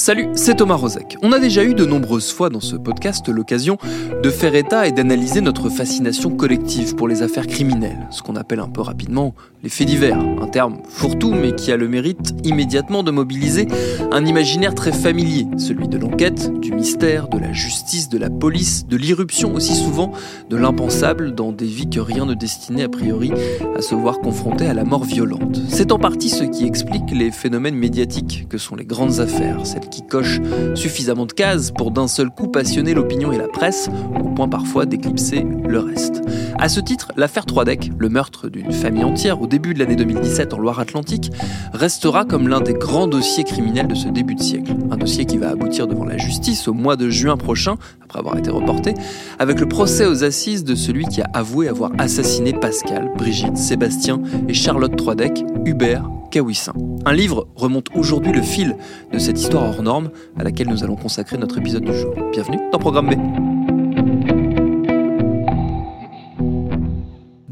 Salut, c'est Thomas Rozek. On a déjà eu de nombreuses fois dans ce podcast l'occasion de faire état et d'analyser notre fascination collective pour les affaires criminelles, ce qu'on appelle un peu rapidement les faits divers, un terme fourre-tout mais qui a le mérite immédiatement de mobiliser un imaginaire très familier, celui de l'enquête, du mystère, de la justice, de la police, de l'irruption aussi souvent de l'impensable dans des vies que rien ne destinait a priori à se voir confronté à la mort violente. C'est en partie ce qui explique les phénomènes médiatiques que sont les grandes affaires, qui cochent suffisamment de cases pour d'un seul coup passionner l'opinion et la presse, au point parfois d'éclipser le reste. À ce titre, l'affaire Troidec, le meurtre d'une famille entière au début de l'année 2017 en Loire-Atlantique, restera comme l'un des grands dossiers criminels de ce début de siècle. Un dossier qui va aboutir devant la justice au mois de juin prochain, après avoir été reporté, avec le procès aux assises de celui qui a avoué avoir assassiné Pascal, Brigitte, Sébastien et Charlotte Troidec, Hubert Kawissin. Un livre remonte aujourd'hui le fil de cette histoire hors norme à laquelle nous allons consacrer notre épisode du jour. Bienvenue dans Programme B.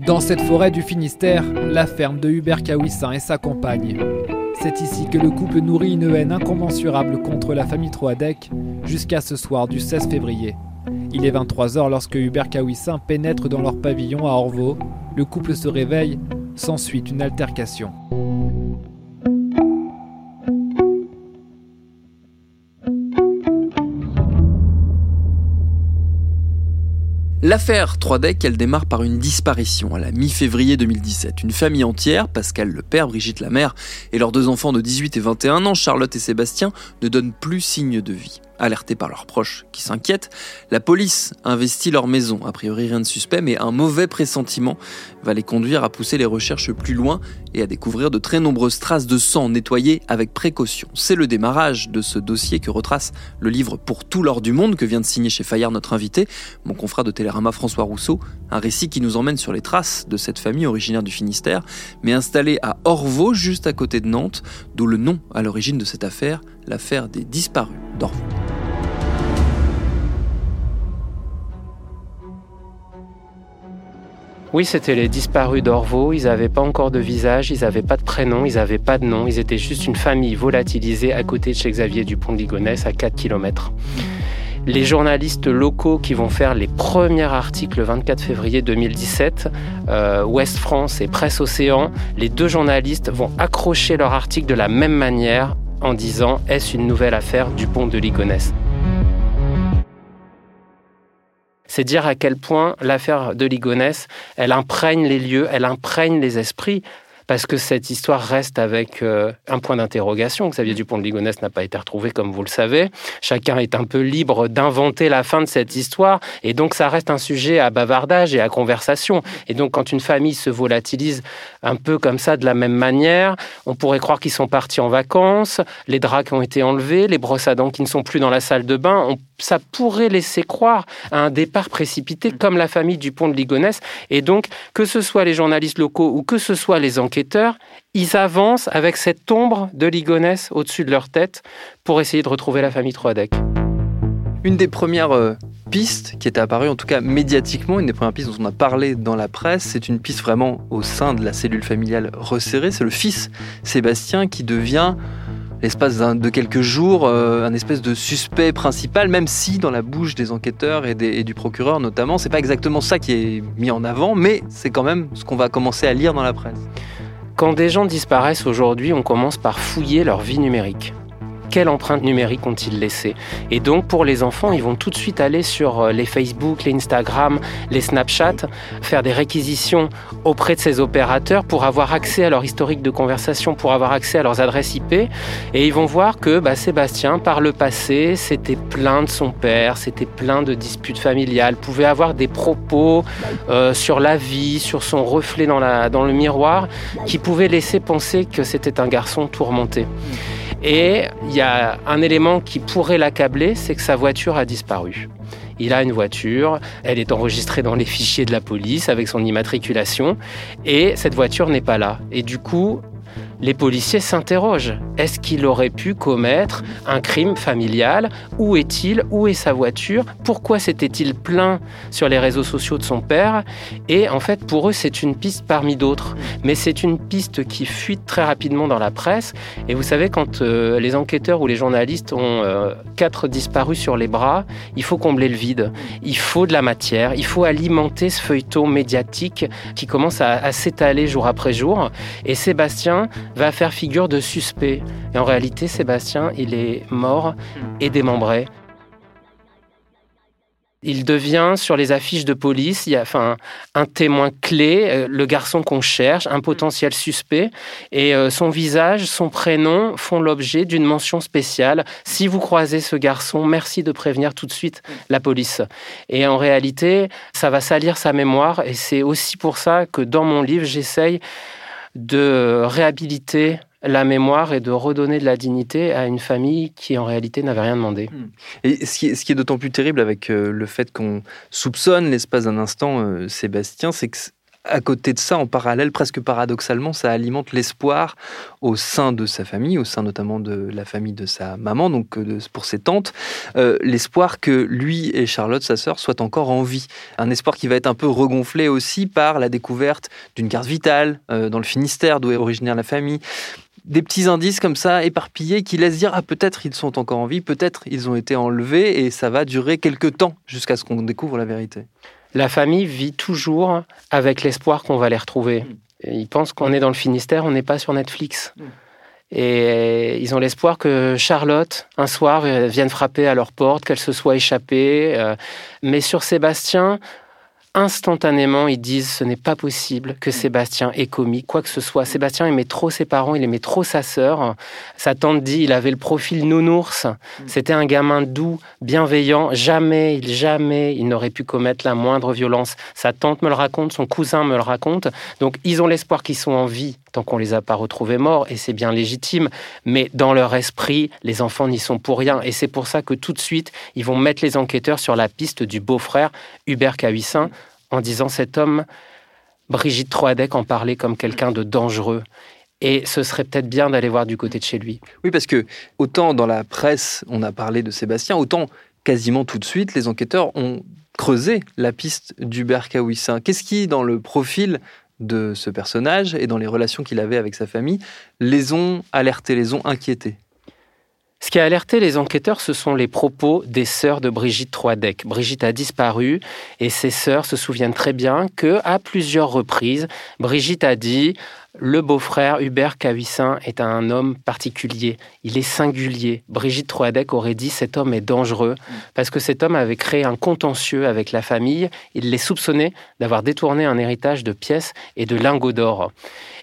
Dans cette forêt du Finistère, la ferme de Hubert Kawissin et sa compagne. C'est ici que le couple nourrit une haine incommensurable contre la famille Troadec jusqu'à ce soir du 16 février. Il est 23h lorsque Hubert Kawissin pénètre dans leur pavillon à Orvaux. Le couple se réveille, s'ensuit une altercation. L'affaire 3DEC, elle démarre par une disparition à la mi-février 2017. Une famille entière, Pascal le père, Brigitte la mère et leurs deux enfants de 18 et 21 ans, Charlotte et Sébastien, ne donnent plus signe de vie. Alertés par leurs proches qui s'inquiètent, la police investit leur maison. A priori rien de suspect, mais un mauvais pressentiment va les conduire à pousser les recherches plus loin et à découvrir de très nombreuses traces de sang nettoyées avec précaution. C'est le démarrage de ce dossier que retrace le livre Pour tout l'or du monde que vient de signer chez Fayard notre invité, mon confrère de Télérama François Rousseau, un récit qui nous emmène sur les traces de cette famille originaire du Finistère, mais installée à Orvaux, juste à côté de Nantes, d'où le nom à l'origine de cette affaire, l'affaire des disparus d'Orvaux. Oui, c'était les disparus d'Orvaux. Ils n'avaient pas encore de visage, ils n'avaient pas de prénom, ils n'avaient pas de nom. Ils étaient juste une famille volatilisée à côté de chez Xavier Dupont de Ligonnès, à 4 km. Les journalistes locaux qui vont faire les premiers articles le 24 février 2017, euh, Ouest France et Presse Océan, les deux journalistes vont accrocher leur article de la même manière en disant Est-ce une nouvelle affaire Dupont de Ligonnès? C'est dire à quel point l'affaire de Ligonès, elle imprègne les lieux, elle imprègne les esprits, parce que cette histoire reste avec euh, un point d'interrogation. Xavier Dupont de Ligonnès n'a pas été retrouvé, comme vous le savez. Chacun est un peu libre d'inventer la fin de cette histoire, et donc ça reste un sujet à bavardage et à conversation. Et donc quand une famille se volatilise un peu comme ça, de la même manière, on pourrait croire qu'ils sont partis en vacances, les draps qui ont été enlevés, les brosses à dents qui ne sont plus dans la salle de bain, on ça pourrait laisser croire à un départ précipité comme la famille du pont de Ligonnès. Et donc, que ce soit les journalistes locaux ou que ce soit les enquêteurs, ils avancent avec cette ombre de Ligonnès au-dessus de leur tête pour essayer de retrouver la famille Troadec. Une des premières euh, pistes qui était apparue, en tout cas médiatiquement, une des premières pistes dont on a parlé dans la presse, c'est une piste vraiment au sein de la cellule familiale resserrée. C'est le fils Sébastien qui devient l'espace de quelques jours, euh, un espèce de suspect principal, même si dans la bouche des enquêteurs et, et du procureur notamment, c'est pas exactement ça qui est mis en avant, mais c'est quand même ce qu'on va commencer à lire dans la presse. Quand des gens disparaissent aujourd'hui, on commence par fouiller leur vie numérique quelle empreinte numérique ont-ils laissé Et donc pour les enfants, ils vont tout de suite aller sur euh, les Facebook, les Instagram, les Snapchat, faire des réquisitions auprès de ces opérateurs pour avoir accès à leur historique de conversation, pour avoir accès à leurs adresses IP. Et ils vont voir que bah, Sébastien, par le passé, c'était plein de son père, c'était plein de disputes familiales, pouvait avoir des propos euh, sur la vie, sur son reflet dans, dans le miroir, qui pouvaient laisser penser que c'était un garçon tourmenté. Et il y a un élément qui pourrait l'accabler, c'est que sa voiture a disparu. Il a une voiture, elle est enregistrée dans les fichiers de la police avec son immatriculation, et cette voiture n'est pas là. Et du coup, les policiers s'interrogent. Est-ce qu'il aurait pu commettre un crime familial? Où est-il? Où est sa voiture? Pourquoi s'était-il plaint sur les réseaux sociaux de son père? Et en fait, pour eux, c'est une piste parmi d'autres. Mais c'est une piste qui fuite très rapidement dans la presse. Et vous savez, quand euh, les enquêteurs ou les journalistes ont euh, quatre disparus sur les bras, il faut combler le vide. Il faut de la matière. Il faut alimenter ce feuilleton médiatique qui commence à, à s'étaler jour après jour. Et Sébastien va faire figure de suspect. Et en réalité, Sébastien, il est mort et démembré. Il devient sur les affiches de police, il y a enfin un témoin clé, euh, le garçon qu'on cherche, un potentiel suspect, et euh, son visage, son prénom font l'objet d'une mention spéciale. Si vous croisez ce garçon, merci de prévenir tout de suite la police. Et en réalité, ça va salir sa mémoire, et c'est aussi pour ça que dans mon livre, j'essaye de réhabiliter la mémoire et de redonner de la dignité à une famille qui en réalité n'avait rien demandé. Hmm. Et ce qui est, d'autant plus terrible avec euh, le fait qu'on soupçonne l'espace d'un instant euh, Sébastien, c'est que à côté de ça, en parallèle, presque paradoxalement, ça alimente l'espoir au sein de sa famille, au sein notamment de la famille de sa maman, donc euh, pour ses tantes, euh, l'espoir que lui et Charlotte, sa sœur, soient encore en vie. Un espoir qui va être un peu regonflé aussi par la découverte d'une carte vitale euh, dans le Finistère, d'où est originaire la famille, des petits indices comme ça éparpillés qui laissent dire ah peut-être ils sont encore en vie, peut-être ils ont été enlevés et ça va durer quelques temps jusqu'à ce qu'on découvre la vérité la famille vit toujours avec l'espoir qu'on va les retrouver. Mm. ils pensent qu'on est dans le Finistère, on n'est pas sur Netflix. Mm. Et ils ont l'espoir que Charlotte, un soir, vienne frapper à leur porte, qu'elle se soit échappée. Euh. Mais sur Sébastien, instantanément, ils disent ce n'est pas possible que Sébastien ait commis quoi que ce soit. Sébastien aimait trop ses parents, il aimait trop sa sœur. Sa tante dit il avait le profil nounours. C'était un gamin doux, bienveillant. Jamais, jamais, il n'aurait pu commettre la moindre violence. Sa tante me le raconte, son cousin me le raconte. Donc, ils ont l'espoir qu'ils sont en vie tant qu'on les a pas retrouvés morts, et c'est bien légitime. Mais dans leur esprit, les enfants n'y sont pour rien. Et c'est pour ça que tout de suite, ils vont mettre les enquêteurs sur la piste du beau-frère Hubert Cahuissin en disant cet homme, Brigitte Troadec en parlait comme quelqu'un de dangereux. Et ce serait peut-être bien d'aller voir du côté de chez lui. Oui, parce que autant dans la presse, on a parlé de Sébastien, autant quasiment tout de suite, les enquêteurs ont creusé la piste d'Hubert Kawissin. Qu'est-ce qui, dans le profil de ce personnage et dans les relations qu'il avait avec sa famille, les ont alertés, les ont inquiétés? Ce qui a alerté les enquêteurs, ce sont les propos des sœurs de Brigitte Troidec. Brigitte a disparu et ses sœurs se souviennent très bien que, à plusieurs reprises, Brigitte a dit le beau-frère Hubert Cahuissin est un homme particulier, il est singulier. Brigitte Troadec aurait dit cet homme est dangereux parce que cet homme avait créé un contentieux avec la famille, il les soupçonnait d'avoir détourné un héritage de pièces et de lingots d'or.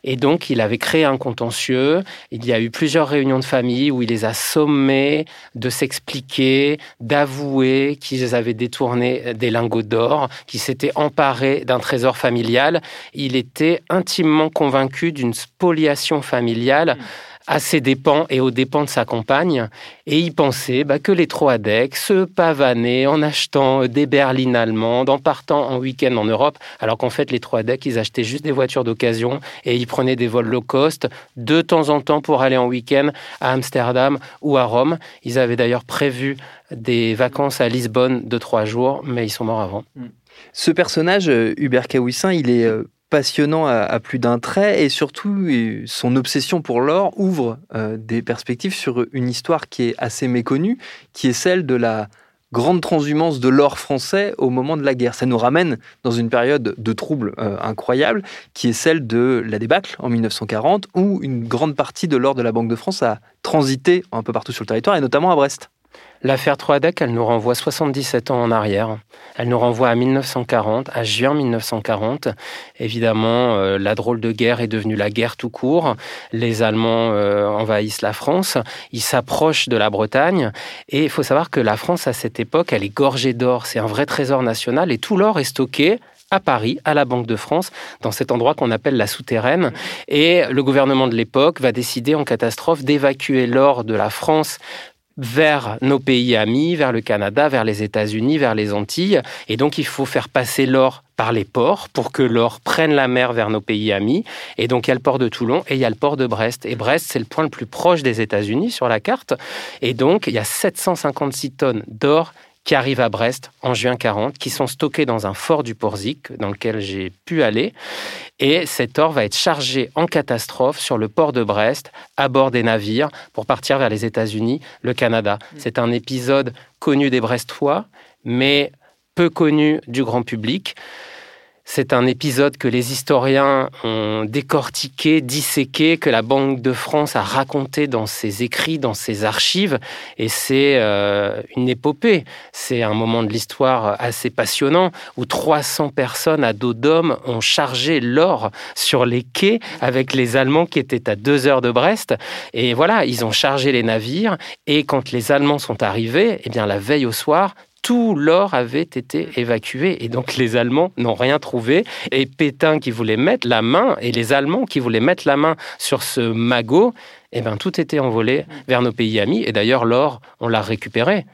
Et donc, il avait créé un contentieux. Il y a eu plusieurs réunions de famille où il les a sommés de s'expliquer, d'avouer qu'ils avaient détourné des lingots d'or, qu'ils s'étaient emparés d'un trésor familial. Il était intimement convaincu d'une spoliation familiale à ses dépens et aux dépens de sa compagne. Et il pensait bah, que les Troadec se pavanaient en achetant des berlines allemandes, en partant en week-end en Europe, alors qu'en fait, les Troadec, ils achetaient juste des voitures d'occasion et ils prenaient des vols low cost de temps en temps pour aller en week-end à Amsterdam ou à Rome. Ils avaient d'ailleurs prévu des vacances à Lisbonne de trois jours, mais ils sont morts avant. Ce personnage, euh, Hubert Kawissin, il est euh, passionnant à, plus d'un trait et surtout son obsession pour l'or ouvre euh, des perspectives sur une histoire qui est assez méconnue, qui est celle de la grande transhumance de l'or français au moment de la guerre. Ça nous ramène dans une période de troubles euh, incroyable qui est celle de la débâcle en 1940 où une grande partie de l'or de la Banque de France a transité un peu partout sur le territoire et notamment à Brest. L'affaire Troadec, elle nous renvoie 77 ans en arrière. Elle nous renvoie à 1940, à juin 1940. Évidemment, euh, la drôle de guerre est devenue la guerre tout court. Les Allemands euh, envahissent la France. Ils s'approchent de la Bretagne. Et il faut savoir que la France, à cette époque, elle est gorgée d'or. C'est un vrai trésor national. Et tout l'or est stocké à Paris, à la Banque de France, dans cet endroit qu'on appelle la souterraine. Et le gouvernement de l'époque va décider en catastrophe d'évacuer l'or de la France vers nos pays amis, vers le Canada, vers les États-Unis, vers les Antilles. Et donc, il faut faire passer l'or par les ports pour que l'or prenne la mer vers nos pays amis. Et donc, il y a le port de Toulon et il y a le port de Brest. Et Brest, c'est le point le plus proche des États-Unis sur la carte. Et donc, il y a 756 tonnes d'or qui arrivent à Brest en juin 40, qui sont stockés dans un fort du Porzic, dans lequel j'ai pu aller. Et cet or va être chargé en catastrophe sur le port de Brest, à bord des navires, pour partir vers les États-Unis, le Canada. Mm. C'est un épisode connu des Brestois, mais peu connu du grand public. C'est un épisode que les historiens ont décortiqué, disséqué, que la Banque de France a raconté dans ses écrits, dans ses archives. Et c'est euh, une épopée. C'est un moment de l'histoire assez passionnant où 300 personnes à dos d'homme ont chargé l'or sur les quais avec les Allemands qui étaient à deux heures de Brest. Et voilà, ils ont chargé les navires. Et quand les Allemands sont arrivés, eh bien, la veille au soir, tout l'or avait été évacué et donc les Allemands n'ont rien trouvé. Et Pétain qui voulait mettre la main et les Allemands qui voulaient mettre la main sur ce magot, eh bien tout était envolé vers nos pays amis. Et d'ailleurs l'or, on l'a récupéré.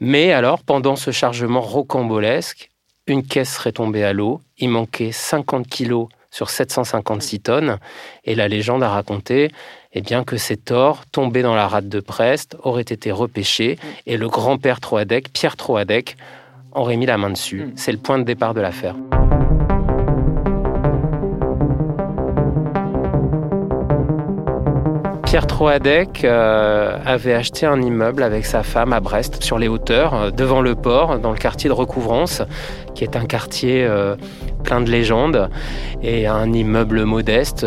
Mais alors pendant ce chargement rocambolesque, une caisse serait tombée à l'eau. Il manquait 50 kilos sur 756 tonnes. Et la légende a raconté eh bien, que cet or, tombé dans la rade de Prest, aurait été repêché et le grand-père Troadec, Pierre Troadec, aurait mis la main dessus. C'est le point de départ de l'affaire. Pierre Troadec euh, avait acheté un immeuble avec sa femme à Brest, sur les hauteurs, euh, devant le port, dans le quartier de Recouvrance, qui est un quartier euh, plein de légendes, et un immeuble modeste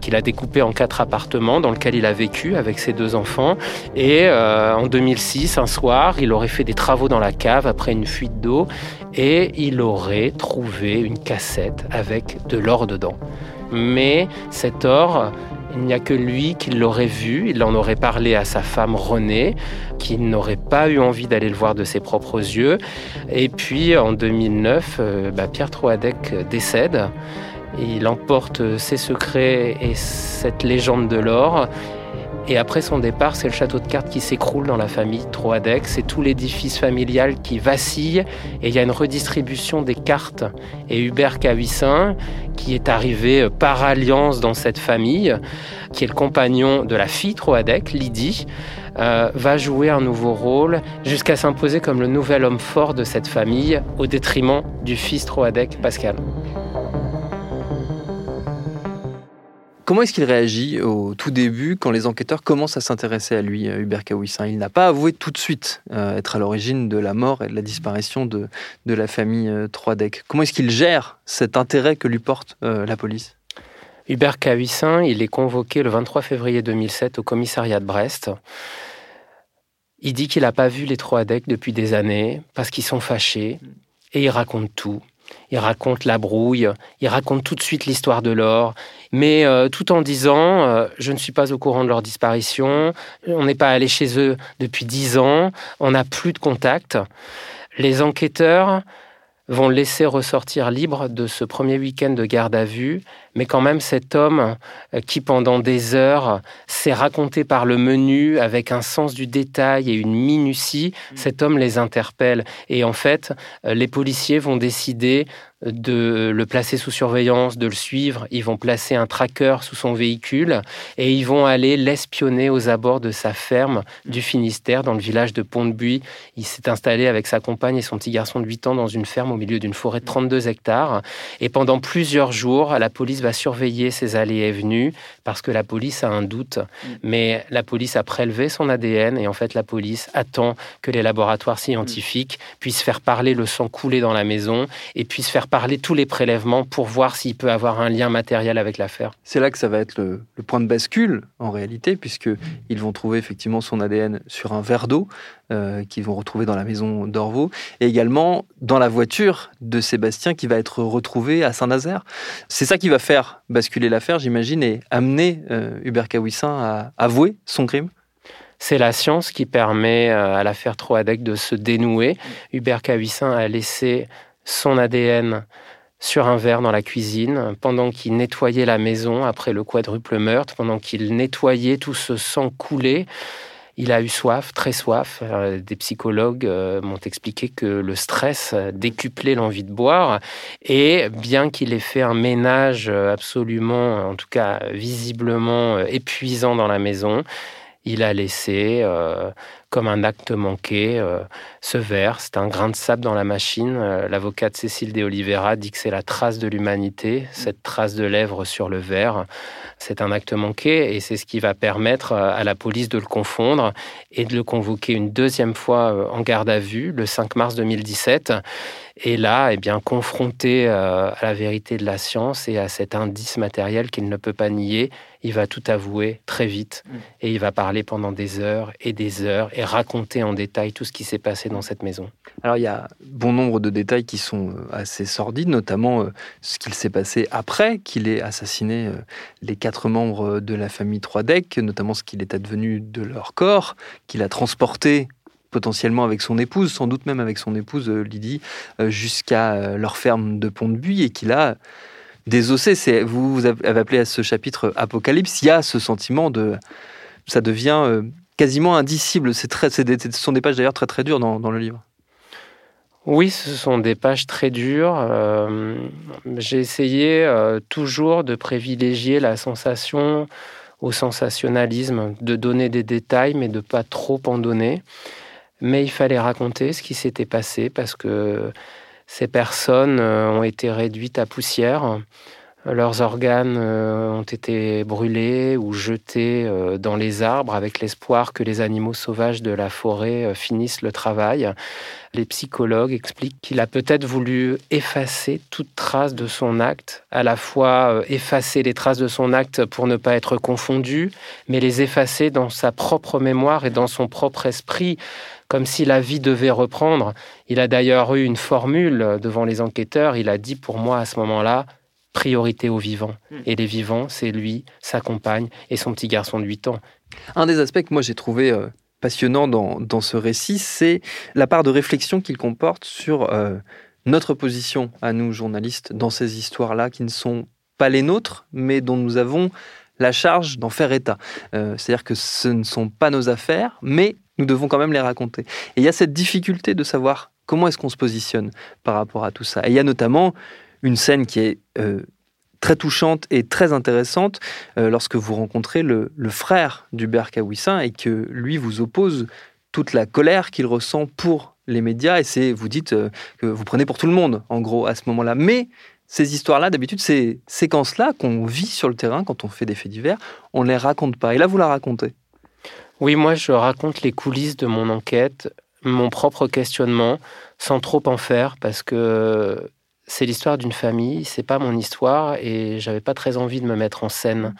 qu'il a découpé en quatre appartements dans lequel il a vécu avec ses deux enfants. Et en 2006, un soir, il aurait fait des travaux dans la cave après une fuite d'eau, et il aurait trouvé une cassette avec de l'or dedans. Mais cet or il n'y a que lui qui l'aurait vu, il en aurait parlé à sa femme Renée, qui n'aurait pas eu envie d'aller le voir de ses propres yeux. Et puis en 2009, euh, bah, Pierre Troadec décède. Il emporte ses secrets et cette légende de l'or. Et après son départ, c'est le château de cartes qui s'écroule dans la famille Troadec. C'est tout l'édifice familial qui vacille. Et il y a une redistribution des cartes. Et Hubert Cahuissin, qui est arrivé euh, par alliance dans cette famille, qui est le compagnon de la fille Troadec, Lydie, euh, va jouer un nouveau rôle jusqu'à s'imposer comme le nouvel homme fort de cette famille au détriment du fils Troadec, Pascal. Comment est-ce qu'il réagit au tout début quand les enquêteurs commencent à s'intéresser à lui, euh, Hubert Kawissin Il n'a pas avoué tout de suite euh, être à l'origine de la mort et de la disparition de, de la famille euh, Troidec. Comment est-ce qu'il gère cet intérêt que lui porte la police? Hubert Kawissin, il est convoqué le 23 février 2007 au commissariat de Brest. Il dit qu'il n'a pas vu les Troadec depuis des années parce qu'ils sont fâchés et il raconte tout. Il raconte la brouille, il raconte tout de suite l'histoire de l'or, mais euh, tout en disant euh, je ne suis pas au courant de leur disparition, on n'est pas allé chez eux depuis dix ans, on n'a plus de contact. Les enquêteurs vont laisser ressortir libre de ce premier week-end de garde à vue. Mais quand même, cet homme euh, qui, pendant des heures, s'est raconté par le menu avec un sens du détail et une minutie, mmh. cet homme les interpelle. Et en fait, euh, les policiers vont décider de le placer sous surveillance, de le suivre. Ils vont placer un tracker sous son véhicule et ils vont aller l'espionner aux abords de sa ferme du Finistère, dans le village de Pont-de-Buis. Il s'est installé avec sa compagne et son petit garçon de 8 ans dans une ferme au milieu d'une forêt de 32 hectares. Et pendant plusieurs jours, la police va surveiller ses allées et venues parce que la police a un doute. Mais la police a prélevé son ADN et en fait, la police attend que les laboratoires scientifiques puissent faire parler le sang coulé dans la maison et puissent faire parler tous les prélèvements pour voir s'il peut avoir un lien matériel avec l'affaire. C'est là que ça va être le, point de bascule en réalité, puisqu'ils vont trouver effectivement son ADN sur un verre d'eau euh, qu'ils vont retrouver dans la maison d'Orvaux, et également dans la voiture de Sébastien qui va être retrouvée à Saint-Nazaire. C'est ça qui va faire basculer l'affaire, j'imagine, et amener euh, Hubert Kawissin à avouer son crime c'est la science qui permet euh, à l'affaire Troadec de se dénouer. Hubert Kawissin a laissé son ADN sur un verre dans la cuisine pendant qu'il nettoyait la maison après le quadruple meurtre, pendant qu'il nettoyait tout ce sang coulé. Il a eu soif, très soif. Euh, des psychologues euh, m'ont expliqué que le stress décuplait l'envie de boire. Et bien qu'il ait fait un ménage absolument, en tout cas visiblement épuisant dans la maison, il a laissé, euh, comme un acte manqué, euh, ce verre. C'est un grain de sable dans la machine. Euh, l'avocate Cécile de Oliveira dit que c'est la trace de l'humanité, cette trace de lèvres sur le verre. C'est un acte manqué et c'est ce qui va permettre à la police de le confondre et de le convoquer une deuxième fois en garde à vue le 5 mars 2017. Et là, eh bien, confronté à la vérité de la science et à cet indice matériel qu'il ne peut pas nier, il va tout avouer très vite mm. et il va parler pendant des heures et des heures et raconter en détail tout ce qui s'est passé dans cette maison. Alors il y a bon nombre de détails qui sont euh, assez sordides, notamment euh, ce qu'il s'est passé après qu'il ait assassiné euh, les quatre membres de la famille Troidec, notamment ce qu'il est advenu de leur corps, qu'il a transporté potentiellement avec son épouse, sans doute même avec son épouse Lydie, jusqu'à leur ferme de Pont-de-Buis et qu'il a désossé. Vous, avez appelé à ce chapitre Apocalypse. Il y a ce sentiment de. Ça devient quasiment indicible. C'est très, c'est ce sont des pages d'ailleurs très très dures dans, le livre. Oui, ce sont des pages très dures. Euh, j'ai essayé euh, toujours de privilégier la sensation au sensationnalisme, de donner des détails, mais de pas trop en donner. Mais il fallait raconter ce qui s'était passé parce que ces personnes euh, ont été réduites à poussière. Leurs organes euh, ont été brûlés ou jetés euh, dans les arbres avec l'espoir que les animaux sauvages de la forêt finissent le travail. Les psychologues expliquent qu'il a peut-être voulu effacer toute trace de son acte, à la fois effacer les traces de son acte pour ne pas être confondu, mais les effacer dans sa propre mémoire et dans son propre esprit comme si la vie devait reprendre. Il a d'ailleurs eu une formule devant les enquêteurs. Il a dit pour moi à ce moment-là, priorité aux vivants. Hmm. Et les vivants, c'est lui, sa compagne et son petit garçon de 8 ans. Un des aspects que moi j'ai trouvé euh, passionnant dans, ce récit, c'est la part de réflexion qu'il comporte sur euh, notre position à nous, journalistes, dans ces histoires-là qui ne sont pas les nôtres, mais dont nous avons la charge d'en faire état. Euh, c'est-à-dire que ce ne sont pas nos affaires, mais nous devons quand même les raconter. Et il y a cette difficulté de savoir comment est-ce qu'on se positionne par rapport à tout ça. Et il y a notamment une scène qui est euh, très touchante et très intéressante euh, lorsque vous rencontrez le, frère d'Hubert Kawissin et que lui vous oppose toute la colère qu'il ressent pour les médias et c'est vous dites euh, que vous prenez pour tout le monde en gros à ce moment-là mais ces histoires-là, d'habitude, ces séquences-là qu'on vit sur le terrain quand on fait des faits divers, on ne les raconte pas. Et là, vous la racontez. Oui, moi je raconte les coulisses de mon enquête, mon propre questionnement, sans trop en faire, parce que c'est l'histoire d'une famille, c'est pas mon histoire et j'avais pas très envie de me mettre en scène.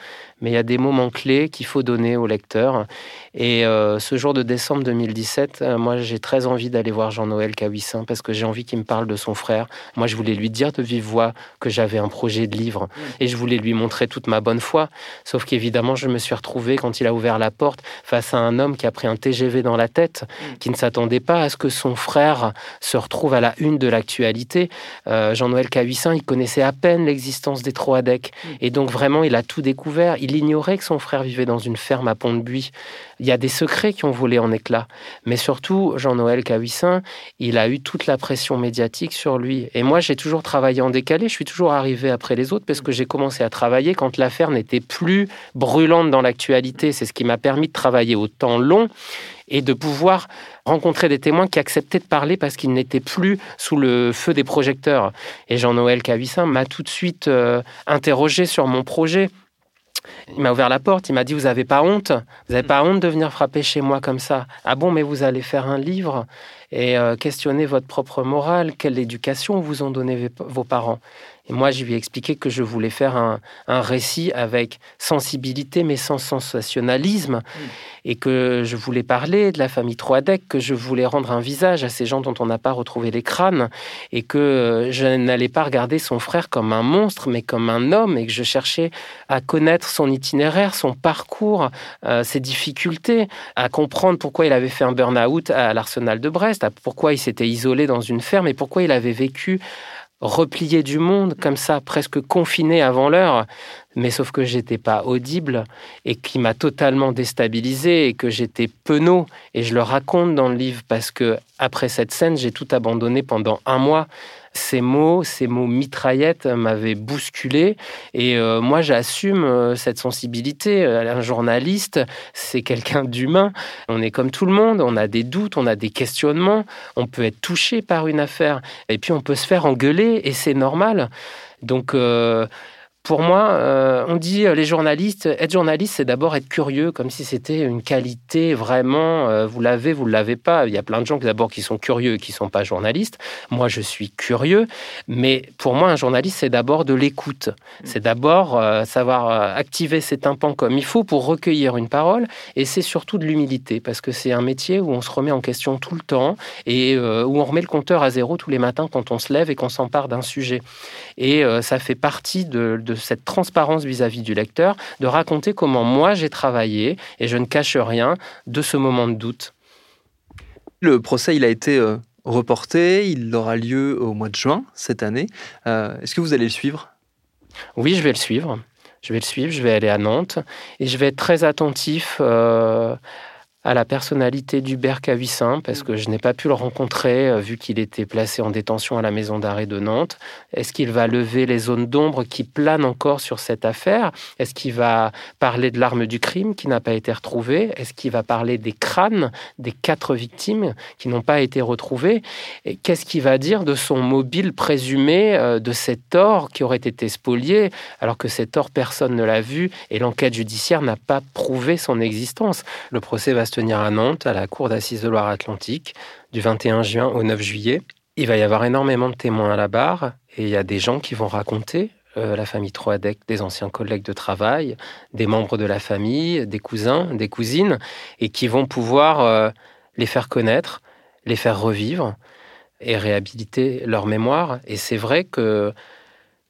Mais il y a des moments clés qu'il faut donner au lecteur. Et euh, ce jour de décembre 2017, euh, moi j'ai très envie d'aller voir Jean-Noël Cahuissin parce que j'ai envie qu'il me parle de son frère. Moi je voulais lui dire de vive voix que j'avais un projet de livre et je voulais lui montrer toute ma bonne foi. Sauf qu'évidemment je me suis retrouvé quand il a ouvert la porte face à un homme qui a pris un TGV dans la tête, qui ne s'attendait pas à ce que son frère se retrouve à la une de l'actualité. Euh, Jean-Noël Cahuissin, il connaissait à peine l'existence des Troadec. Et donc vraiment, il a tout découvert. Il ignorait que son frère vivait dans une ferme à Pont-de-Buis. Il y a des secrets qui ont volé en éclats. Mais surtout, Jean-Noël Cahuissin, il a eu toute la pression médiatique sur lui. Et moi, j'ai toujours travaillé en décalé. Je suis toujours arrivé après les autres parce que j'ai commencé à travailler quand l'affaire n'était plus brûlante dans l'actualité. C'est ce qui m'a permis de travailler au temps long et de pouvoir rencontrer des témoins qui acceptaient de parler parce qu'ils n'étaient plus sous le feu des projecteurs. Et Jean-Noël Cavissin m'a tout de suite euh, interrogé sur mon projet. Il m'a ouvert la porte, il m'a dit Vous n'avez pas honte? Vous n'avez pas honte de venir frapper chez moi comme ça? Ah bon, mais vous allez faire un livre? Et euh, questionner votre propre morale. Quelle éducation vous ont donné vos parents? Et moi, je lui ai expliqué que je voulais faire un, récit avec sensibilité, mais sans sensationnalisme, mm. et que je voulais parler de la famille Troadec, que je voulais rendre un visage à ces gens dont on n'a pas retrouvé les crânes, et que je n'allais pas regarder son frère comme un monstre, mais comme un homme, et que je cherchais à connaître son itinéraire, son parcours, euh, ses difficultés, à comprendre pourquoi il avait fait un burn-out à l'Arsenal de Brest, pourquoi il s'était isolé dans une ferme, et pourquoi il avait vécu replié du monde, comme ça, presque confiné avant l'heure, mais sauf que j'étais pas audible et qui m'a totalement déstabilisé et que j'étais penaud. Et je le raconte dans le livre parce que après cette scène, j'ai tout abandonné pendant un mois ces mots, ces mots mitraillettes m'avaient bousculé. Et euh, moi, j'assume euh, cette sensibilité. Un journaliste, c'est quelqu'un d'humain. On est comme tout le monde. On a des doutes, on a des questionnements. On peut être touché par une affaire. Et puis, on peut se faire engueuler et c'est normal. Donc, euh, pour moi, euh, on dit euh, les journalistes, être journaliste, c'est d'abord être curieux, comme si c'était une qualité vraiment. Euh, vous l'avez, vous ne l'avez pas. Il y a plein de gens d'abord qui sont curieux, qui sont pas journalistes. Moi, je suis curieux, mais pour moi, un journaliste, c'est d'abord de l'écoute. C'est d'abord savoir activer ses tympans comme il faut pour recueillir une parole, et c'est surtout de l'humilité, parce que c'est un métier où on se remet en question tout le temps et où on remet le compteur à zéro tous les matins quand on se lève et qu'on s'empare d'un sujet. Et ça fait partie de cette transparence vis-à-vis du lecteur, de raconter comment moi j'ai travaillé, et je ne cache rien, de ce moment de doute. Le procès, il a été euh, reporté, il aura lieu au mois de juin cette année. Euh, est-ce que vous allez le suivre? Oui, je vais le suivre. Je vais le suivre, je vais aller à Nantes, et je vais être très attentif. Euh, à la personnalité d'Hubert Cavissin, parce que je n'ai pas pu le rencontrer euh, vu qu'il était placé en détention à la maison d'arrêt de Nantes. Est-ce qu'il va lever les zones d'ombre qui planent encore sur cette affaire? Est-ce qu'il va parler de l'arme du crime qui n'a pas été retrouvée? Est-ce qu'il va parler des crânes des quatre victimes qui n'ont pas été retrouvées? Et qu'est-ce qu'il va dire de son mobile présumé euh, de cet or qui aurait été spolié alors que cet or personne ne l'a vu et l'enquête judiciaire n'a pas prouvé son existence? Le procès va se tenir à Nantes, à la Cour d'assises de Loire-Atlantique, du 21 juin au 9 juillet. Il va y avoir énormément de témoins à la barre et il y a des gens qui vont raconter euh, la famille Troadec, des anciens collègues de travail, des membres de la famille, des cousins, des cousines, et qui vont pouvoir euh, les faire connaître, les faire revivre et réhabiliter leur mémoire. Et c'est vrai que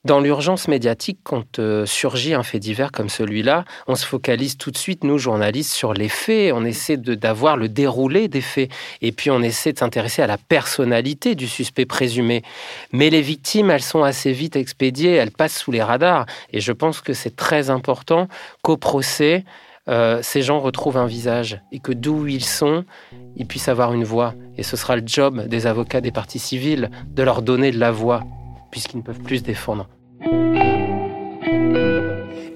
dans l'urgence médiatique, quand euh, surgit un fait divers comme celui-là, on se focalise tout de suite, nous journalistes, sur les faits. On essaie d'avoir le déroulé des faits. Et puis on essaie de s'intéresser à la personnalité du suspect présumé. Mais les victimes, elles sont assez vite expédiées, elles passent sous les radars. Et je pense que c'est très important qu'au procès, euh, ces gens retrouvent un visage et que d'où ils sont, ils puissent avoir une voix. Et ce sera le job des avocats des parties civiles de leur donner de la voix puisqu'ils ne peuvent plus se défendre.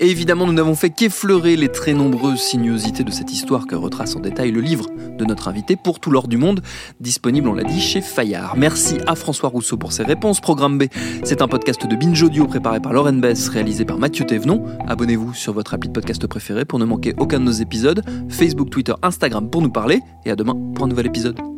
Et évidemment, nous n'avons fait qu'effleurer les très nombreuses sinuosités de cette histoire que retrace en détail le livre de notre invité pour tout l'or du monde, disponible, on l'a dit, chez Fayard. Merci à François Rousseau pour ses réponses. Programme B, c'est un podcast de Binge Audio préparé par Lauren Bess, réalisé par Mathieu Thévenon. Abonnez-vous sur votre appli de podcast préféré pour ne manquer aucun de nos épisodes. Facebook, Twitter, Instagram pour nous parler. Et à demain pour un nouvel épisode.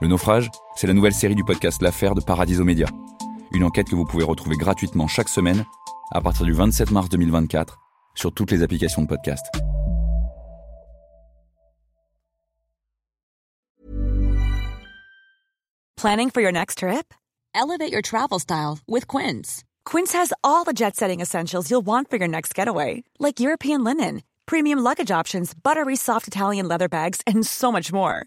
Le naufrage, c'est la nouvelle série du podcast L'affaire de Paradiso Média. Une enquête que vous pouvez retrouver gratuitement chaque semaine à partir du 27 mars 2024 sur toutes les applications de podcast. Planning for your next trip? Elevate your travel style with Quince. Quince has all the jet setting essentials you'll want for your next getaway, like European linen, premium luggage options, buttery soft Italian leather bags, and so much more.